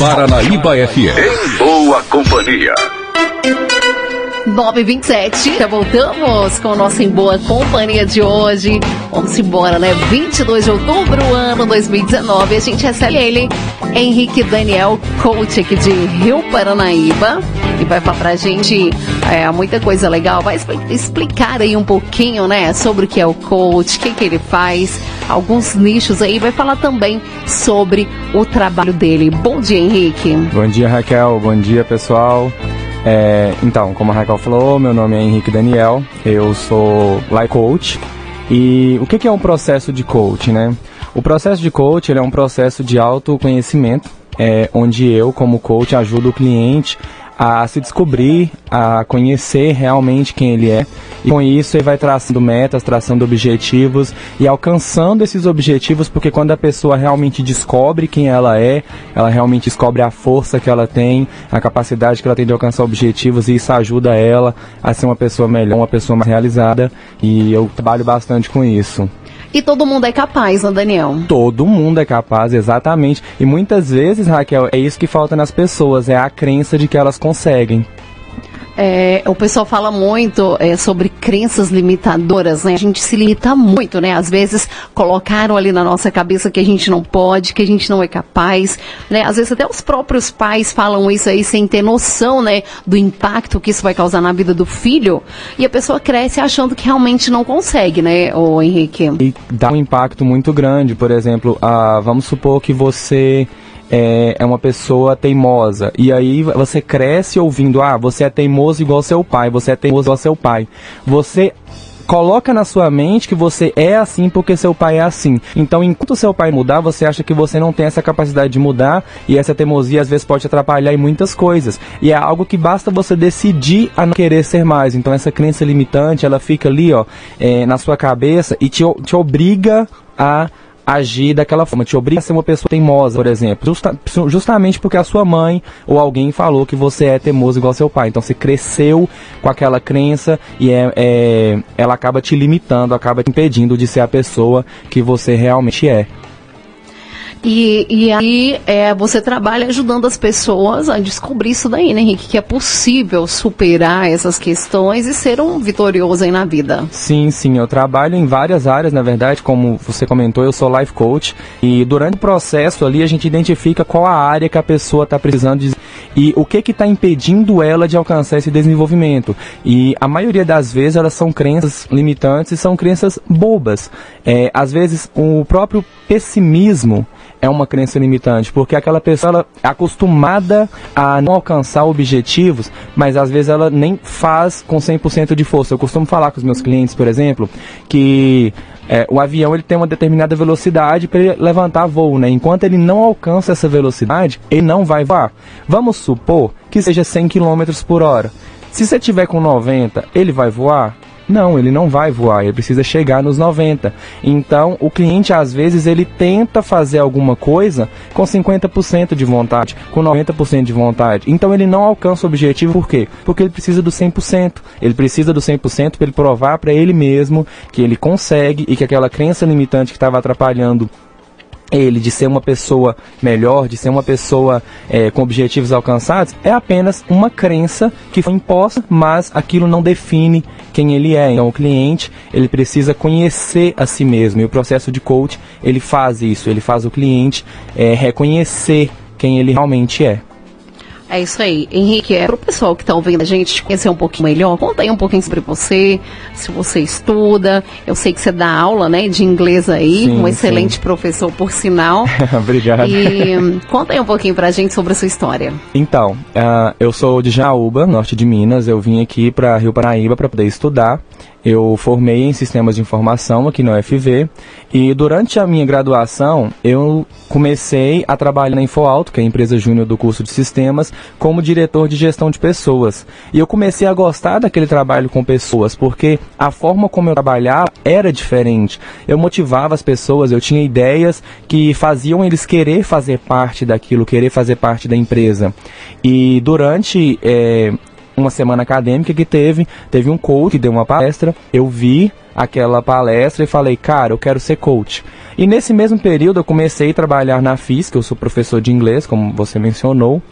Paranaíba FM. Em boa companhia. 927, já voltamos com o nosso Em Boa Companhia de hoje. Vamos embora, né? 22 de outubro, ano 2019. A gente recebe ele, Henrique Daniel, coach aqui de Rio Paranaíba. E vai falar pra gente é, muita coisa legal. Vai explicar aí um pouquinho, né? Sobre o que é o coach, o que, que ele faz, alguns nichos aí. Vai falar também sobre o trabalho dele. Bom dia, Henrique. Bom dia, Raquel. Bom dia, pessoal. É, então, como a Raquel falou, meu nome é Henrique Daniel, eu sou life coach. E o que é um processo de coach, né? O processo de coach é um processo de autoconhecimento, é, onde eu, como coach, ajudo o cliente a se descobrir, a conhecer realmente quem ele é. E com isso ele vai traçando metas, traçando objetivos e alcançando esses objetivos, porque quando a pessoa realmente descobre quem ela é, ela realmente descobre a força que ela tem, a capacidade que ela tem de alcançar objetivos e isso ajuda ela a ser uma pessoa melhor, uma pessoa mais realizada. E eu trabalho bastante com isso. E todo mundo é capaz, né, Daniel? Todo mundo é capaz, exatamente. E muitas vezes, Raquel, é isso que falta nas pessoas, é a crença de que elas conseguem. É, o pessoal fala muito é, sobre crenças limitadoras, né? A gente se limita muito, né? Às vezes colocaram ali na nossa cabeça que a gente não pode, que a gente não é capaz, né? Às vezes até os próprios pais falam isso aí sem ter noção, né? Do impacto que isso vai causar na vida do filho. E a pessoa cresce achando que realmente não consegue, né, o Henrique? E dá um impacto muito grande. Por exemplo, ah, vamos supor que você é, é uma pessoa teimosa. E aí você cresce ouvindo, ah, você é teimoso igual seu pai, você é teimoso igual seu pai. Você coloca na sua mente que você é assim porque seu pai é assim. Então, enquanto seu pai mudar, você acha que você não tem essa capacidade de mudar e essa teimosia às vezes pode atrapalhar em muitas coisas. E é algo que basta você decidir a não querer ser mais. Então, essa crença limitante, ela fica ali, ó, é, na sua cabeça e te, te obriga a agir daquela forma, te obriga a ser uma pessoa teimosa, por exemplo, justa, justamente porque a sua mãe ou alguém falou que você é teimoso igual seu pai. Então você cresceu com aquela crença e é, é, ela acaba te limitando, acaba te impedindo de ser a pessoa que você realmente é. E, e aí é, você trabalha ajudando as pessoas a descobrir isso daí, né, Henrique? Que é possível superar essas questões e ser um vitorioso aí na vida. Sim, sim. Eu trabalho em várias áreas, na verdade, como você comentou, eu sou life coach. E durante o processo ali a gente identifica qual a área que a pessoa está precisando de, e o que está impedindo ela de alcançar esse desenvolvimento. E a maioria das vezes elas são crenças limitantes e são crenças bobas. É, às vezes o próprio pessimismo é uma crença limitante, porque aquela pessoa ela é acostumada a não alcançar objetivos, mas às vezes ela nem faz com 100% de força. Eu costumo falar com os meus clientes, por exemplo, que é, o avião ele tem uma determinada velocidade para ele levantar voo, né? Enquanto ele não alcança essa velocidade, ele não vai voar. Vamos supor que seja 100 km por hora. Se você tiver com 90, ele vai voar? Não, ele não vai voar, ele precisa chegar nos 90. Então, o cliente às vezes ele tenta fazer alguma coisa com 50% de vontade, com 90% de vontade. Então, ele não alcança o objetivo por quê? Porque ele precisa do 100%. Ele precisa do 100% para ele provar para ele mesmo que ele consegue e que aquela crença limitante que estava atrapalhando ele de ser uma pessoa melhor, de ser uma pessoa é, com objetivos alcançados, é apenas uma crença que foi imposta, mas aquilo não define quem ele é. Então o cliente ele precisa conhecer a si mesmo e o processo de coach ele faz isso, ele faz o cliente é, reconhecer quem ele realmente é. É isso aí. Henrique, é para o pessoal que está ouvindo a gente te conhecer um pouquinho melhor, conta aí um pouquinho sobre você, se você estuda. Eu sei que você dá aula né, de inglês aí, sim, um excelente sim. professor, por sinal. Obrigado. E conta aí um pouquinho para a gente sobre a sua história. Então, uh, eu sou de Jaúba, norte de Minas. Eu vim aqui para Rio Paraíba para poder estudar. Eu formei em sistemas de informação aqui no UFV e durante a minha graduação eu comecei a trabalhar na InfoAuto, que é a empresa júnior do curso de sistemas, como diretor de gestão de pessoas. E eu comecei a gostar daquele trabalho com pessoas, porque a forma como eu trabalhava era diferente. Eu motivava as pessoas, eu tinha ideias que faziam eles querer fazer parte daquilo, querer fazer parte da empresa. E durante é, uma semana acadêmica que teve, teve um coach que deu uma palestra, eu vi aquela palestra e falei, cara, eu quero ser coach. E nesse mesmo período eu comecei a trabalhar na FIS, que eu sou professor de inglês, como você mencionou.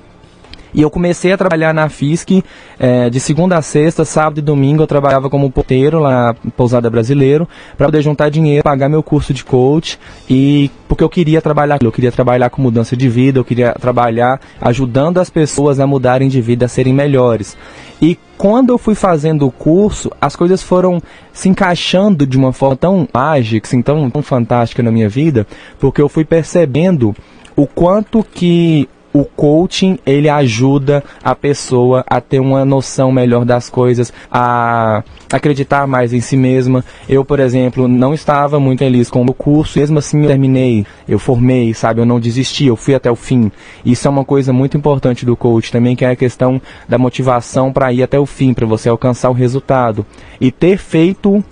E eu comecei a trabalhar na FISC é, de segunda a sexta, sábado e domingo. Eu trabalhava como porteiro lá na Pousada Brasileiro para poder juntar dinheiro, pagar meu curso de coach e porque eu queria trabalhar, eu queria trabalhar com mudança de vida, eu queria trabalhar ajudando as pessoas a mudarem de vida, a serem melhores. E quando eu fui fazendo o curso, as coisas foram se encaixando de uma forma tão mágica, assim, tão, tão fantástica na minha vida, porque eu fui percebendo o quanto que o coaching ele ajuda a pessoa a ter uma noção melhor das coisas, a acreditar mais em si mesma. Eu, por exemplo, não estava muito feliz com o curso, mesmo assim eu terminei, eu formei, sabe, eu não desisti, eu fui até o fim. Isso é uma coisa muito importante do coach também, que é a questão da motivação para ir até o fim, para você alcançar o resultado. E ter feito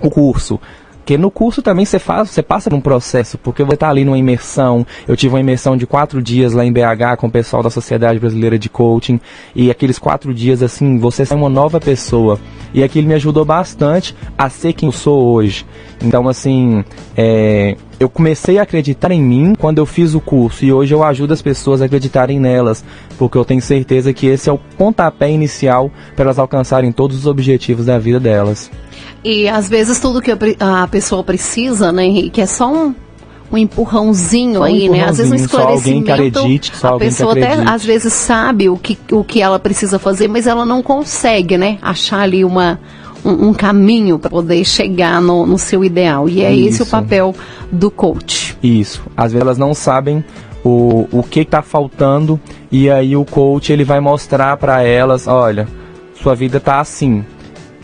o curso porque no curso também você faz, você passa por um processo, porque você está ali numa imersão. Eu tive uma imersão de quatro dias lá em BH com o pessoal da Sociedade Brasileira de Coaching. E aqueles quatro dias, assim, você é uma nova pessoa. E aquilo me ajudou bastante a ser quem eu sou hoje. Então, assim, é, eu comecei a acreditar em mim quando eu fiz o curso e hoje eu ajudo as pessoas a acreditarem nelas, porque eu tenho certeza que esse é o pontapé inicial para elas alcançarem todos os objetivos da vida delas. E às vezes tudo que a pessoa precisa, né, Henrique, é só um, um empurrãozinho um aí, né? Às vezes um esclarecimento. Só alguém que acredite, só a pessoa até às vezes sabe o que, o que ela precisa fazer, mas ela não consegue, né? Achar ali uma, um, um caminho para poder chegar no, no, seu ideal. E é Isso. esse o papel do coach. Isso. Às vezes elas não sabem o, o que está faltando e aí o coach ele vai mostrar para elas, olha, sua vida está assim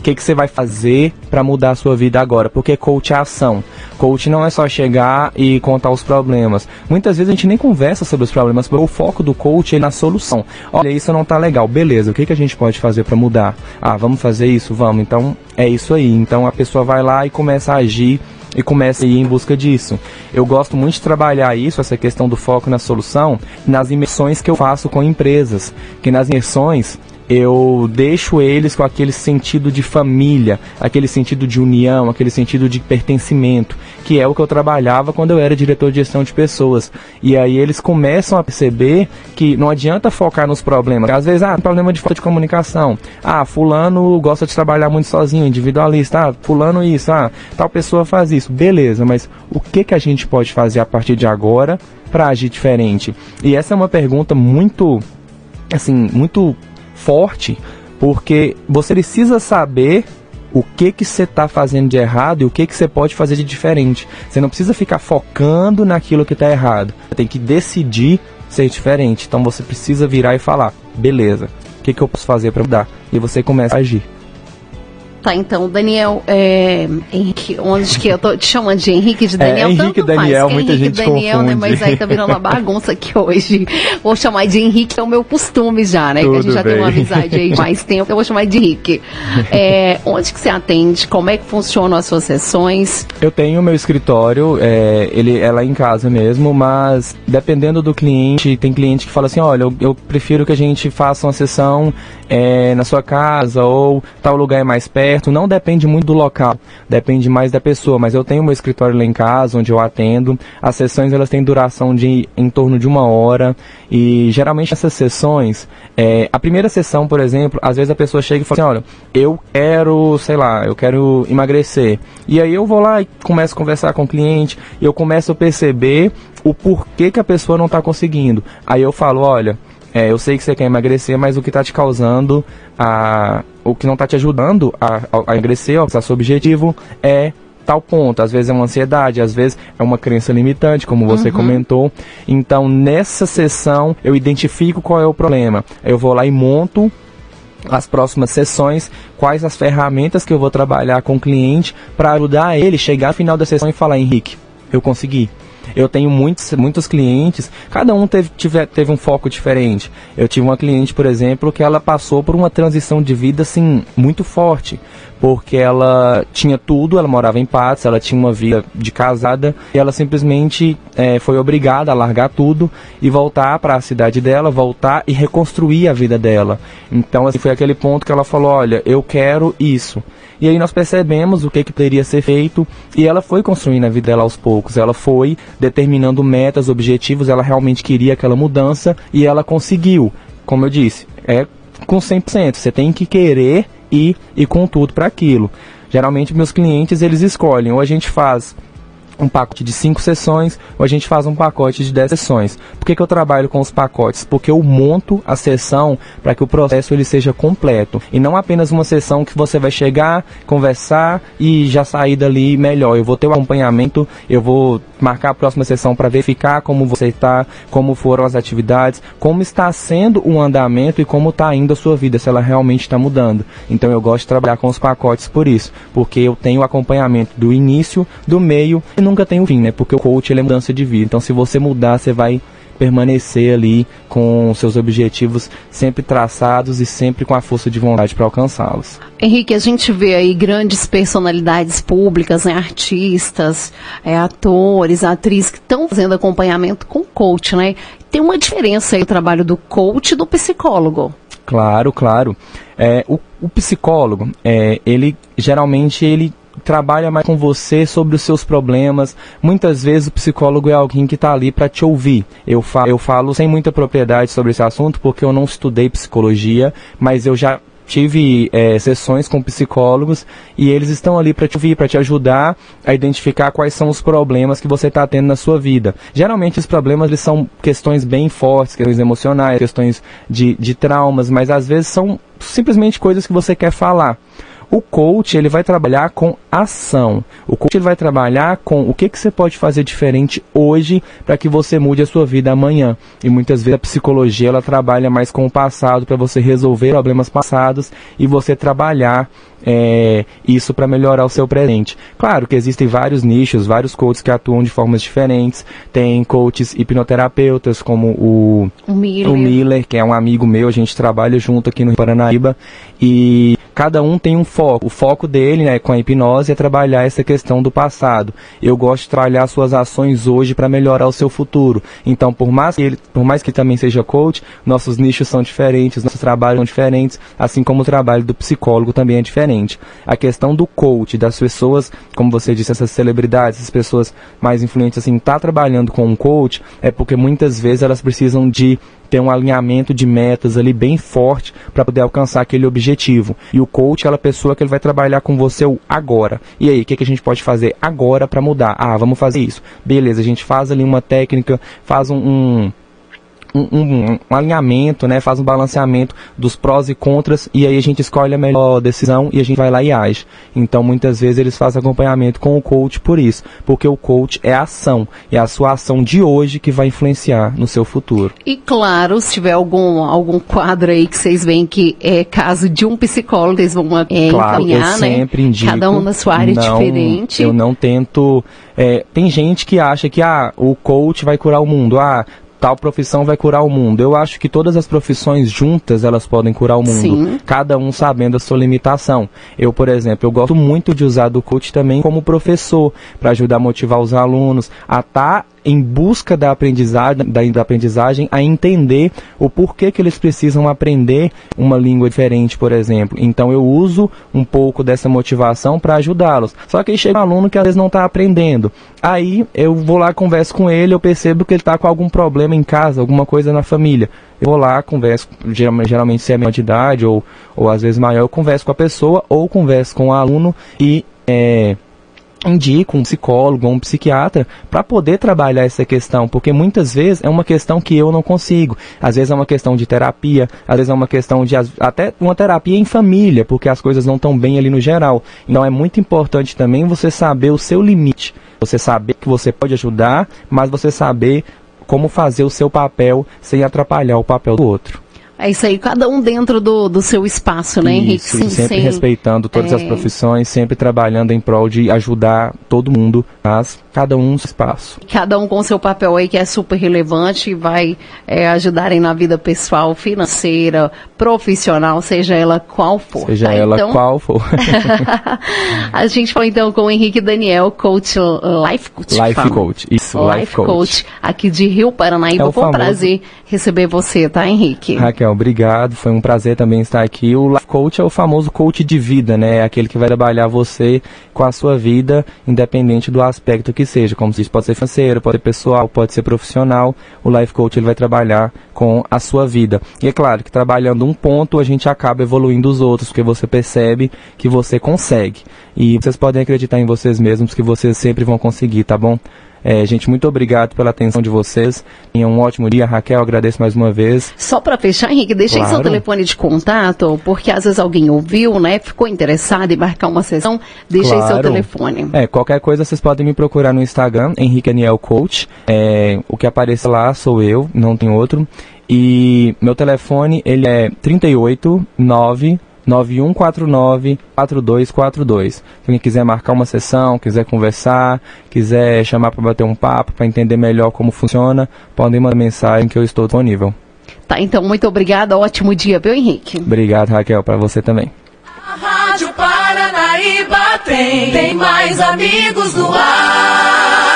que, que você vai fazer para mudar a sua vida agora? Porque coach é ação. Coach não é só chegar e contar os problemas. Muitas vezes a gente nem conversa sobre os problemas, o foco do coach é na solução. Olha, isso não tá legal. Beleza, o que, que a gente pode fazer para mudar? Ah, vamos fazer isso? Vamos. Então é isso aí. Então a pessoa vai lá e começa a agir e começa a ir em busca disso. Eu gosto muito de trabalhar isso, essa questão do foco na solução, nas imersões que eu faço com empresas. Que nas imersões eu deixo eles com aquele sentido de família, aquele sentido de união, aquele sentido de pertencimento, que é o que eu trabalhava quando eu era diretor de gestão de pessoas. E aí eles começam a perceber que não adianta focar nos problemas. Às vezes, ah, problema de falta de comunicação. Ah, fulano gosta de trabalhar muito sozinho, individualista. Ah, fulano isso. Ah, tal pessoa faz isso. Beleza, mas o que que a gente pode fazer a partir de agora para agir diferente? E essa é uma pergunta muito assim, muito forte, porque você precisa saber o que que você está fazendo de errado e o que que você pode fazer de diferente. Você não precisa ficar focando naquilo que está errado. Você tem que decidir ser diferente. Então você precisa virar e falar: beleza, o que que eu posso fazer para mudar? E você começa a agir. Tá, então, Daniel, é, Henrique, onde que eu tô te chamando de Henrique de é, Daniel? É, Henrique tanto Daniel, faz, muita Henrique gente Daniel, confunde. né? Mas aí tá virando uma bagunça aqui hoje. Vou chamar de Henrique, é o meu costume já, né? Tudo que a gente já bem. tem uma amizade aí mais tempo, eu vou chamar de Henrique. É, onde que você atende? Como é que funcionam as suas sessões? Eu tenho meu escritório, é, ele é lá em casa mesmo, mas dependendo do cliente, tem cliente que fala assim, olha, eu, eu prefiro que a gente faça uma sessão é, na sua casa ou tal lugar é mais perto. Não depende muito muito do local, depende mais da pessoa, mas eu tenho meu escritório lá em casa, onde eu atendo. As sessões elas têm duração de em torno de uma hora e geralmente essas sessões, é, a primeira sessão, por exemplo, às vezes a pessoa chega e fala assim, olha, eu quero, sei lá, eu quero emagrecer. E aí eu vou lá e começo a conversar com o cliente e eu começo a perceber o porquê que a pessoa não está conseguindo. Aí eu falo, olha, é, eu sei que você quer emagrecer, mas o que está te causando, a, o que não está te ajudando a, a, a emagrecer, a seu objetivo, é tal ponto. Às vezes é uma ansiedade, às vezes é uma crença limitante, como você uhum. comentou. Então, nessa sessão, eu identifico qual é o problema. Eu vou lá e monto as próximas sessões, quais as ferramentas que eu vou trabalhar com o cliente para ajudar ele chegar ao final da sessão e falar, Henrique, eu consegui. Eu tenho muitos, muitos clientes, cada um teve, tive, teve um foco diferente. Eu tive uma cliente, por exemplo, que ela passou por uma transição de vida assim muito forte, porque ela tinha tudo, ela morava em Patos, ela tinha uma vida de casada e ela simplesmente é, foi obrigada a largar tudo e voltar para a cidade dela, voltar e reconstruir a vida dela. Então assim, foi aquele ponto que ela falou, olha, eu quero isso. E aí nós percebemos o que, que poderia ser feito e ela foi construindo a vida dela aos poucos. Ela foi determinando metas, objetivos, ela realmente queria aquela mudança e ela conseguiu. Como eu disse, é com 100%. Você tem que querer ir e com tudo para aquilo. Geralmente meus clientes eles escolhem ou a gente faz um pacote de 5 sessões ou a gente faz um pacote de 10 sessões. Por que, que eu trabalho com os pacotes? Porque eu monto a sessão para que o processo ele seja completo e não apenas uma sessão que você vai chegar, conversar e já sair dali melhor. Eu vou ter o um acompanhamento, eu vou marcar a próxima sessão para verificar como você está, como foram as atividades, como está sendo o andamento e como está indo a sua vida, se ela realmente está mudando. Então eu gosto de trabalhar com os pacotes por isso, porque eu tenho o acompanhamento do início, do meio e nunca tem o fim, né? Porque o coach ele é mudança de vida. Então se você mudar, você vai permanecer ali com seus objetivos sempre traçados e sempre com a força de vontade para alcançá-los. Henrique, a gente vê aí grandes personalidades públicas, né, artistas, é, atores, atrizes que estão fazendo acompanhamento com coach, né? Tem uma diferença aí o trabalho do coach e do psicólogo. Claro, claro. É, o, o psicólogo, é, ele geralmente ele trabalha mais com você sobre os seus problemas. Muitas vezes o psicólogo é alguém que está ali para te ouvir. Eu falo, eu falo sem muita propriedade sobre esse assunto porque eu não estudei psicologia, mas eu já tive é, sessões com psicólogos e eles estão ali para te ouvir, para te ajudar a identificar quais são os problemas que você está tendo na sua vida. Geralmente os problemas eles são questões bem fortes, questões emocionais, questões de, de traumas, mas às vezes são simplesmente coisas que você quer falar. O coach ele vai trabalhar com ação. O coach ele vai trabalhar com o que, que você pode fazer diferente hoje para que você mude a sua vida amanhã. E muitas vezes a psicologia ela trabalha mais com o passado para você resolver problemas passados e você trabalhar é, isso para melhorar o seu presente. Claro que existem vários nichos, vários coaches que atuam de formas diferentes. Tem coaches hipnoterapeutas como o, o, Miller. o Miller, que é um amigo meu, a gente trabalha junto aqui no Paranaíba e cada um tem um foco. O foco dele, né, com a hipnose é trabalhar essa questão do passado. Eu gosto de trabalhar suas ações hoje para melhorar o seu futuro. Então, por mais que ele, por mais que também seja coach, nossos nichos são diferentes, nossos trabalhos são diferentes, assim como o trabalho do psicólogo também é diferente. A questão do coach, das pessoas, como você disse, essas celebridades, essas pessoas mais influentes assim, tá trabalhando com um coach, é porque muitas vezes elas precisam de ter um alinhamento de metas ali bem forte para poder alcançar aquele objetivo. E o coach é aquela pessoa que ele vai trabalhar com você agora. E aí, o que, que a gente pode fazer agora para mudar? Ah, vamos fazer isso. Beleza, a gente faz ali uma técnica, faz um, um um, um, um, alinhamento, né? Faz um balanceamento dos prós e contras e aí a gente escolhe a melhor decisão e a gente vai lá e age. Então muitas vezes eles fazem acompanhamento com o coach por isso, porque o coach é a ação, é a sua ação de hoje que vai influenciar no seu futuro. E claro, se tiver algum algum quadro aí que vocês veem que é caso de um psicólogo, eles vão é, claro, encaminhar, eu né? sempre indico. Cada um na sua área não, diferente. Eu não tento. É, tem gente que acha que ah, o coach vai curar o mundo. Ah, tal profissão vai curar o mundo. Eu acho que todas as profissões juntas elas podem curar o mundo, Sim. cada um sabendo a sua limitação. Eu, por exemplo, eu gosto muito de usar do coach também como professor para ajudar a motivar os alunos a estar tá em busca da aprendizagem, da, da, aprendizagem, a entender o porquê que eles precisam aprender uma língua diferente, por exemplo. Então eu uso um pouco dessa motivação para ajudá-los. Só que aí chega um aluno que às vezes não está aprendendo. Aí eu vou lá, converso com ele, eu percebo que ele está com algum problema em casa, alguma coisa na família. Eu vou lá, converso, geralmente se é menor de idade ou, ou às vezes maior, eu converso com a pessoa ou converso com o aluno e é, indico um psicólogo ou um psiquiatra para poder trabalhar essa questão, porque muitas vezes é uma questão que eu não consigo. Às vezes é uma questão de terapia, às vezes é uma questão de até uma terapia em família, porque as coisas não estão bem ali no geral. Então é muito importante também você saber o seu limite, você saber que você pode ajudar, mas você saber como fazer o seu papel sem atrapalhar o papel do outro. É isso aí, cada um dentro do, do seu espaço, né, Henrique? Isso, Sim, sempre respeitando todas é... as profissões, sempre trabalhando em prol de ajudar todo mundo, mas cada um espaço. Cada um com seu papel aí que é super relevante e vai é, ajudarem na vida pessoal, financeira, profissional, seja ela qual for. Seja tá? ela então... qual for. a gente foi então com o Henrique Daniel, coach Life Coach. Life Coach, isso, Life, Life coach. coach. aqui de Rio Paranaíba. É foi um prazer receber você, tá, Henrique? Raquel, obrigado. Foi um prazer também estar aqui. O Life coach é o famoso coach de vida, né? É aquele que vai trabalhar você com a sua vida, independente do aspecto que seja. Como se diz, pode ser financeiro, pode ser pessoal, pode ser profissional. O life coach ele vai trabalhar com a sua vida. E é claro que trabalhando um ponto, a gente acaba evoluindo os outros, porque você percebe que você consegue. E vocês podem acreditar em vocês mesmos que vocês sempre vão conseguir, tá bom? É, gente, muito obrigado pela atenção de vocês. Tenham um ótimo dia. Raquel, agradeço mais uma vez. Só para fechar, Henrique, deixa claro. seu telefone de contato, porque às vezes alguém ouviu, né? Ficou interessado em marcar uma sessão. Deixa claro. seu telefone. É, qualquer coisa vocês podem me procurar no Instagram, Henrique Aniel Coach. É, o que aparece lá sou eu, não tem outro. E meu telefone, ele é 389 9149-4242. Quem quiser marcar uma sessão, quiser conversar, quiser chamar para bater um papo, para entender melhor como funciona, podem mandar mensagem que eu estou disponível. Tá, então muito obrigada, ótimo dia, viu, Henrique? Obrigado, Raquel, para você também. A Rádio Paranaíba tem, tem mais amigos no ar.